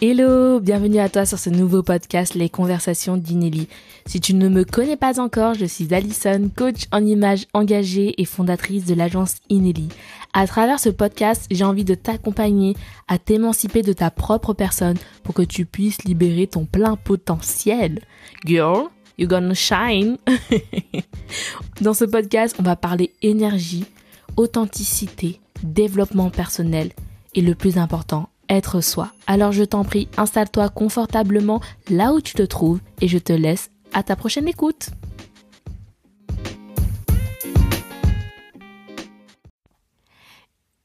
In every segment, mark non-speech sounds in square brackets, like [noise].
Hello, bienvenue à toi sur ce nouveau podcast Les Conversations d'Inelli. Si tu ne me connais pas encore, je suis Alison, coach en images engagée et fondatrice de l'agence Inelli. À travers ce podcast, j'ai envie de t'accompagner à t'émanciper de ta propre personne pour que tu puisses libérer ton plein potentiel. Girl, you gonna shine. [laughs] Dans ce podcast, on va parler énergie, authenticité, développement personnel et le plus important, être soi. Alors je t'en prie, installe-toi confortablement là où tu te trouves et je te laisse à ta prochaine écoute.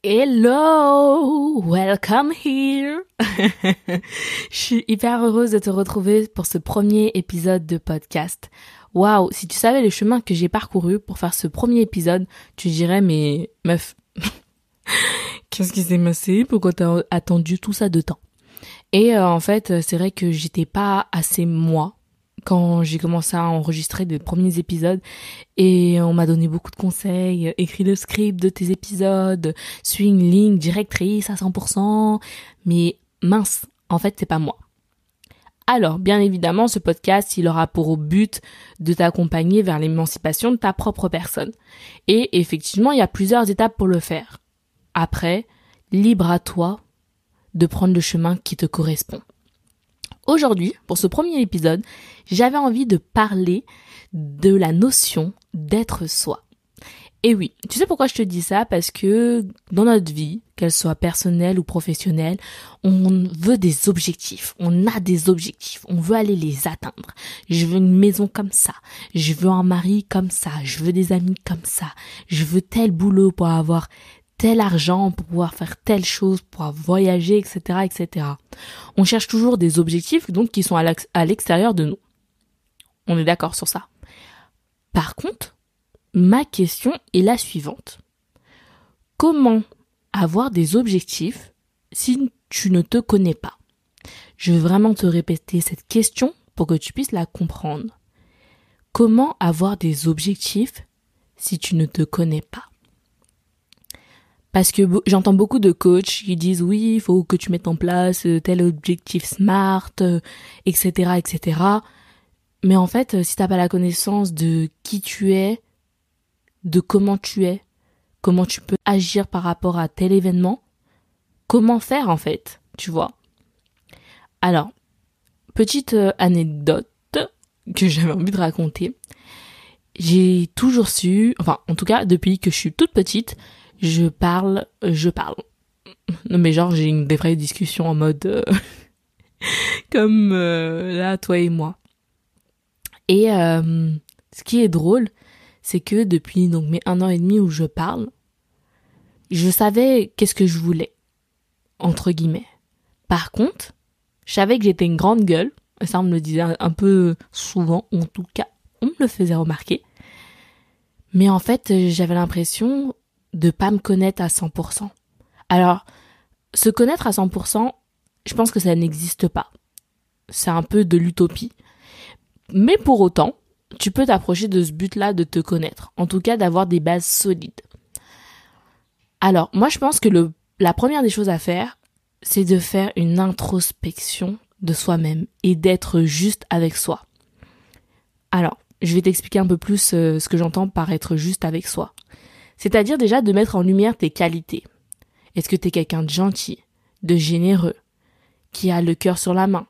Hello, welcome here. [laughs] je suis hyper heureuse de te retrouver pour ce premier épisode de podcast. Waouh, si tu savais le chemin que j'ai parcouru pour faire ce premier épisode, tu dirais mais meuf, [laughs] qu'est-ce qui s'est passé? Pourquoi t'as attendu tout ça de temps? Et euh, en fait, c'est vrai que j'étais pas assez moi quand j'ai commencé à enregistrer les premiers épisodes et on m'a donné beaucoup de conseils, écris le script de tes épisodes, suis une ligne directrice à 100%, mais mince, en fait c'est pas moi. Alors, bien évidemment, ce podcast, il aura pour but de t'accompagner vers l'émancipation de ta propre personne. Et effectivement, il y a plusieurs étapes pour le faire. Après, libre à toi de prendre le chemin qui te correspond. Aujourd'hui, pour ce premier épisode, j'avais envie de parler de la notion d'être soi. Et oui, tu sais pourquoi je te dis ça? Parce que dans notre vie, qu'elle soit personnelle ou professionnelle, on veut des objectifs. On a des objectifs. On veut aller les atteindre. Je veux une maison comme ça. Je veux un mari comme ça. Je veux des amis comme ça. Je veux tel boulot pour avoir tel argent pour pouvoir faire telle chose, pour pouvoir voyager, etc., etc. On cherche toujours des objectifs, donc, qui sont à l'extérieur de nous. On est d'accord sur ça. Par contre, ma question est la suivante. Comment avoir des objectifs si tu ne te connais pas? Je veux vraiment te répéter cette question pour que tu puisses la comprendre. Comment avoir des objectifs si tu ne te connais pas? Parce que j'entends beaucoup de coachs qui disent oui, il faut que tu mettes en place euh, tel objectif smart, etc., euh, etc. Mais en fait, euh, si t'as pas la connaissance de qui tu es, de comment tu es, comment tu peux agir par rapport à tel événement, comment faire en fait, tu vois? Alors, petite anecdote que [laughs] j'avais envie de raconter. J'ai toujours su, enfin en tout cas depuis que je suis toute petite, je parle, je parle. Non mais genre j'ai une des vraies discussions en mode euh, [laughs] comme euh, là toi et moi. Et euh, ce qui est drôle, c'est que depuis donc mes un an et demi où je parle, je savais qu'est-ce que je voulais entre guillemets. Par contre, je savais que j'étais une grande gueule, ça on me le disait un peu souvent, en tout cas on me le faisait remarquer. Mais en fait, j'avais l'impression de pas me connaître à 100%. Alors, se connaître à 100%, je pense que ça n'existe pas. C'est un peu de l'utopie. Mais pour autant, tu peux t'approcher de ce but-là de te connaître. En tout cas, d'avoir des bases solides. Alors, moi, je pense que le, la première des choses à faire, c'est de faire une introspection de soi-même et d'être juste avec soi. Alors, je vais t'expliquer un peu plus euh, ce que j'entends par être juste avec soi. C'est-à-dire déjà de mettre en lumière tes qualités. Est-ce que tu es quelqu'un de gentil, de généreux, qui a le cœur sur la main,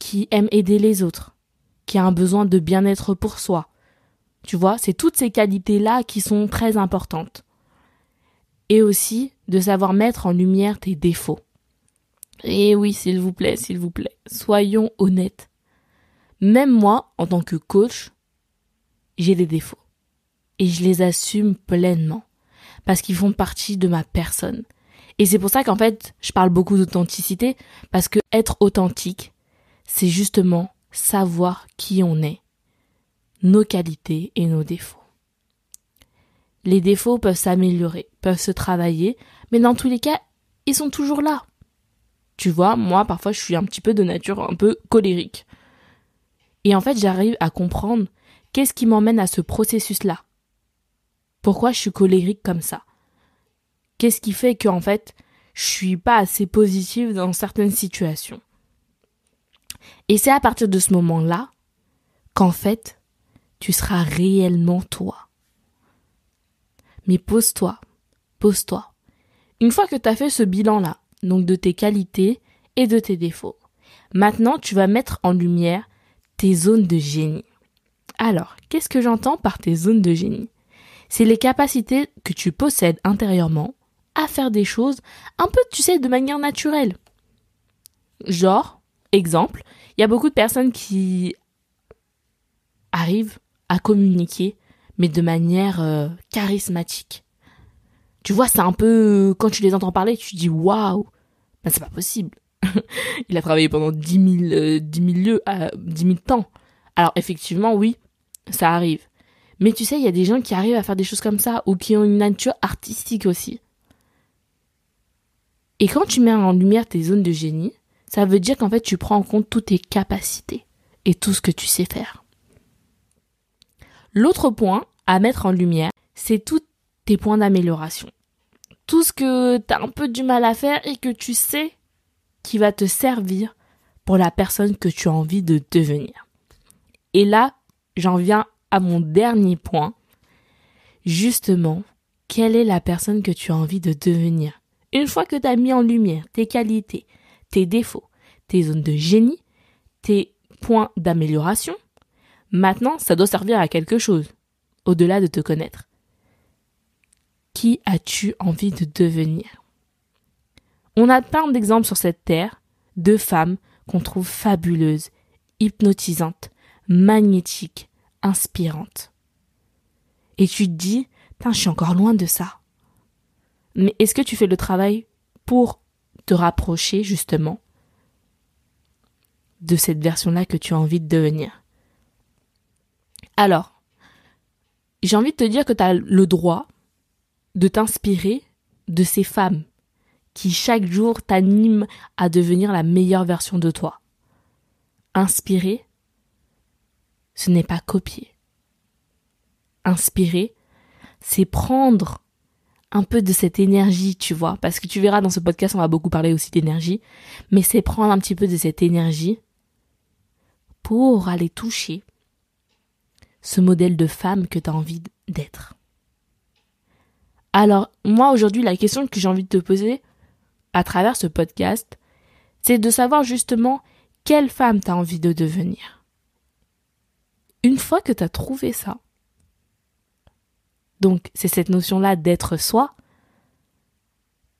qui aime aider les autres, qui a un besoin de bien-être pour soi? Tu vois, c'est toutes ces qualités-là qui sont très importantes. Et aussi de savoir mettre en lumière tes défauts. Et oui, s'il vous plaît, s'il vous plaît, soyons honnêtes. Même moi, en tant que coach, j'ai des défauts et je les assume pleinement parce qu'ils font partie de ma personne. Et c'est pour ça qu'en fait, je parle beaucoup d'authenticité parce que être authentique, c'est justement savoir qui on est, nos qualités et nos défauts. Les défauts peuvent s'améliorer, peuvent se travailler, mais dans tous les cas, ils sont toujours là. Tu vois, moi, parfois, je suis un petit peu de nature un peu colérique. Et en fait, j'arrive à comprendre qu'est-ce qui m'emmène à ce processus-là. Pourquoi je suis colérique comme ça Qu'est-ce qui fait que en fait, je suis pas assez positive dans certaines situations? Et c'est à partir de ce moment-là qu'en fait, tu seras réellement toi. Mais pose-toi, pose-toi. Une fois que tu as fait ce bilan-là, donc de tes qualités et de tes défauts, maintenant tu vas mettre en lumière tes zones de génie. Alors, qu'est-ce que j'entends par tes zones de génie? C'est les capacités que tu possèdes intérieurement à faire des choses un peu, tu sais, de manière naturelle. Genre, exemple, il y a beaucoup de personnes qui arrivent à communiquer, mais de manière euh, charismatique. Tu vois, c'est un peu, quand tu les entends parler, tu te dis waouh, ben c'est pas possible. [laughs] il a travaillé pendant 10 000, euh, 10 lieux, euh, 10 000 temps. Alors effectivement, oui, ça arrive. Mais tu sais, il y a des gens qui arrivent à faire des choses comme ça ou qui ont une nature artistique aussi. Et quand tu mets en lumière tes zones de génie, ça veut dire qu'en fait tu prends en compte toutes tes capacités et tout ce que tu sais faire. L'autre point à mettre en lumière, c'est tous tes points d'amélioration. Tout ce que tu as un peu du mal à faire et que tu sais qui va te servir pour la personne que tu as envie de devenir. Et là, j'en viens à mon dernier point. Justement, quelle est la personne que tu as envie de devenir? Une fois que tu as mis en lumière tes qualités, tes défauts, tes zones de génie, tes points d'amélioration, maintenant ça doit servir à quelque chose, au-delà de te connaître. Qui as-tu envie de devenir? On a plein d'exemples sur cette terre de femmes qu'on trouve fabuleuses, hypnotisantes, magnétiques, inspirantes. Et tu te dis, je suis encore loin de ça. Mais est-ce que tu fais le travail pour te rapprocher justement de cette version-là que tu as envie de devenir? Alors, j'ai envie de te dire que tu as le droit de t'inspirer de ces femmes qui chaque jour t'animent à devenir la meilleure version de toi. Inspirer, ce n'est pas copier. Inspirer, c'est prendre un peu de cette énergie, tu vois, parce que tu verras dans ce podcast, on va beaucoup parler aussi d'énergie, mais c'est prendre un petit peu de cette énergie pour aller toucher ce modèle de femme que tu as envie d'être. Alors, moi aujourd'hui, la question que j'ai envie de te poser à travers ce podcast, c'est de savoir justement quelle femme tu as envie de devenir. Une fois que tu as trouvé ça, donc c'est cette notion-là d'être soi.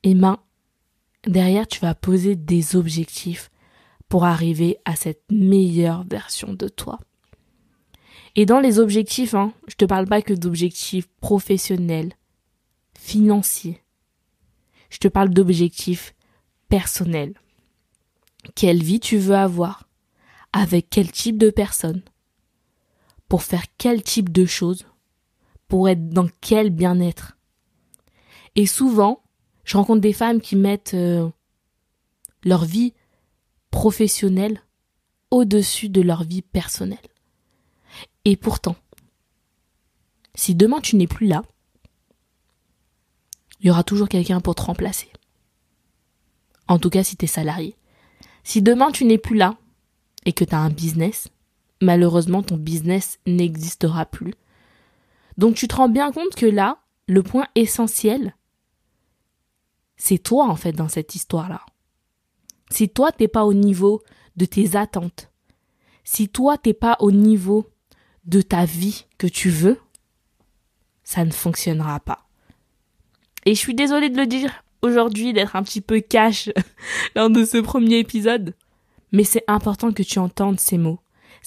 Et ben, derrière, tu vas poser des objectifs pour arriver à cette meilleure version de toi. Et dans les objectifs, hein, je te parle pas que d'objectifs professionnels, financiers. Je te parle d'objectifs personnels. Quelle vie tu veux avoir? Avec quel type de personne? Pour faire quel type de choses pour être dans quel bien-être. Et souvent, je rencontre des femmes qui mettent euh, leur vie professionnelle au-dessus de leur vie personnelle. Et pourtant, si demain tu n'es plus là, il y aura toujours quelqu'un pour te remplacer. En tout cas, si tu es salarié. Si demain tu n'es plus là et que tu as un business, malheureusement ton business n'existera plus donc tu te rends bien compte que là, le point essentiel, c'est toi en fait dans cette histoire-là. Si toi t'es pas au niveau de tes attentes, si toi t'es pas au niveau de ta vie que tu veux, ça ne fonctionnera pas. Et je suis désolée de le dire aujourd'hui, d'être un petit peu cash [laughs] lors de ce premier épisode, mais c'est important que tu entendes ces mots.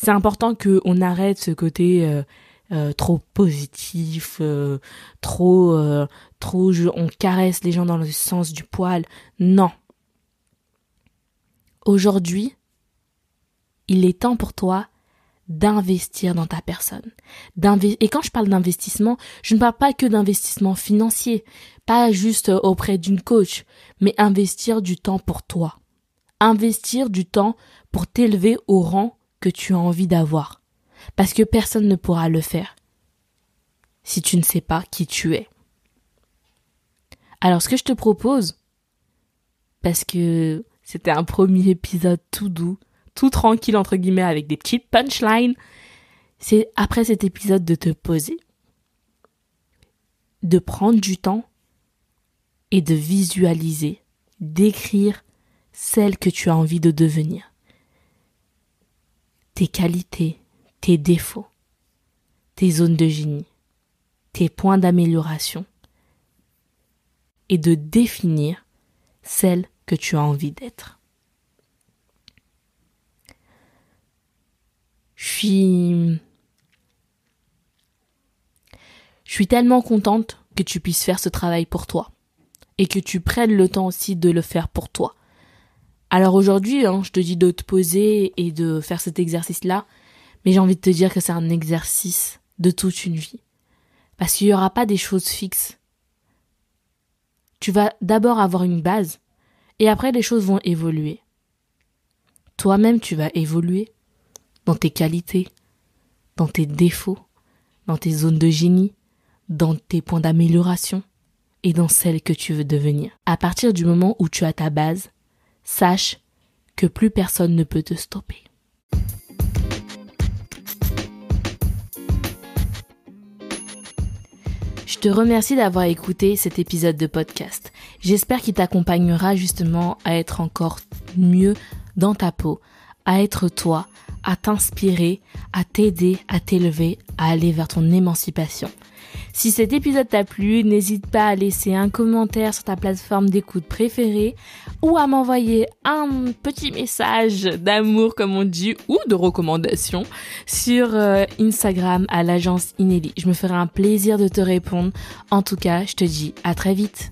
C'est important qu'on arrête ce côté euh, euh, trop positif, euh, trop, trop, on caresse les gens dans le sens du poil. Non. Aujourd'hui, il est temps pour toi d'investir dans ta personne. Et quand je parle d'investissement, je ne parle pas que d'investissement financier, pas juste auprès d'une coach, mais investir du temps pour toi. Investir du temps pour t'élever au rang que tu as envie d'avoir parce que personne ne pourra le faire si tu ne sais pas qui tu es. Alors ce que je te propose, parce que c'était un premier épisode tout doux tout tranquille entre guillemets avec des petites punchlines, c'est après cet épisode de te poser, de prendre du temps et de visualiser, d'écrire celle que tu as envie de devenir. Tes qualités, tes défauts, tes zones de génie, tes points d'amélioration et de définir celle que tu as envie d'être. Je suis je suis tellement contente que tu puisses faire ce travail pour toi et que tu prennes le temps aussi de le faire pour toi. Alors aujourd'hui, hein, je te dis de te poser et de faire cet exercice-là, mais j'ai envie de te dire que c'est un exercice de toute une vie. Parce qu'il n'y aura pas des choses fixes. Tu vas d'abord avoir une base, et après les choses vont évoluer. Toi-même, tu vas évoluer dans tes qualités, dans tes défauts, dans tes zones de génie, dans tes points d'amélioration et dans celle que tu veux devenir. À partir du moment où tu as ta base, sache que plus personne ne peut te stopper. Je te remercie d'avoir écouté cet épisode de podcast. J'espère qu'il t'accompagnera justement à être encore mieux dans ta peau, à être toi, à t'inspirer, à t'aider, à t'élever, à aller vers ton émancipation. Si cet épisode t'a plu, n'hésite pas à laisser un commentaire sur ta plateforme d'écoute préférée ou à m'envoyer un petit message d'amour comme on dit ou de recommandation sur euh, Instagram à l'agence Inelli. Je me ferai un plaisir de te répondre. En tout cas, je te dis à très vite.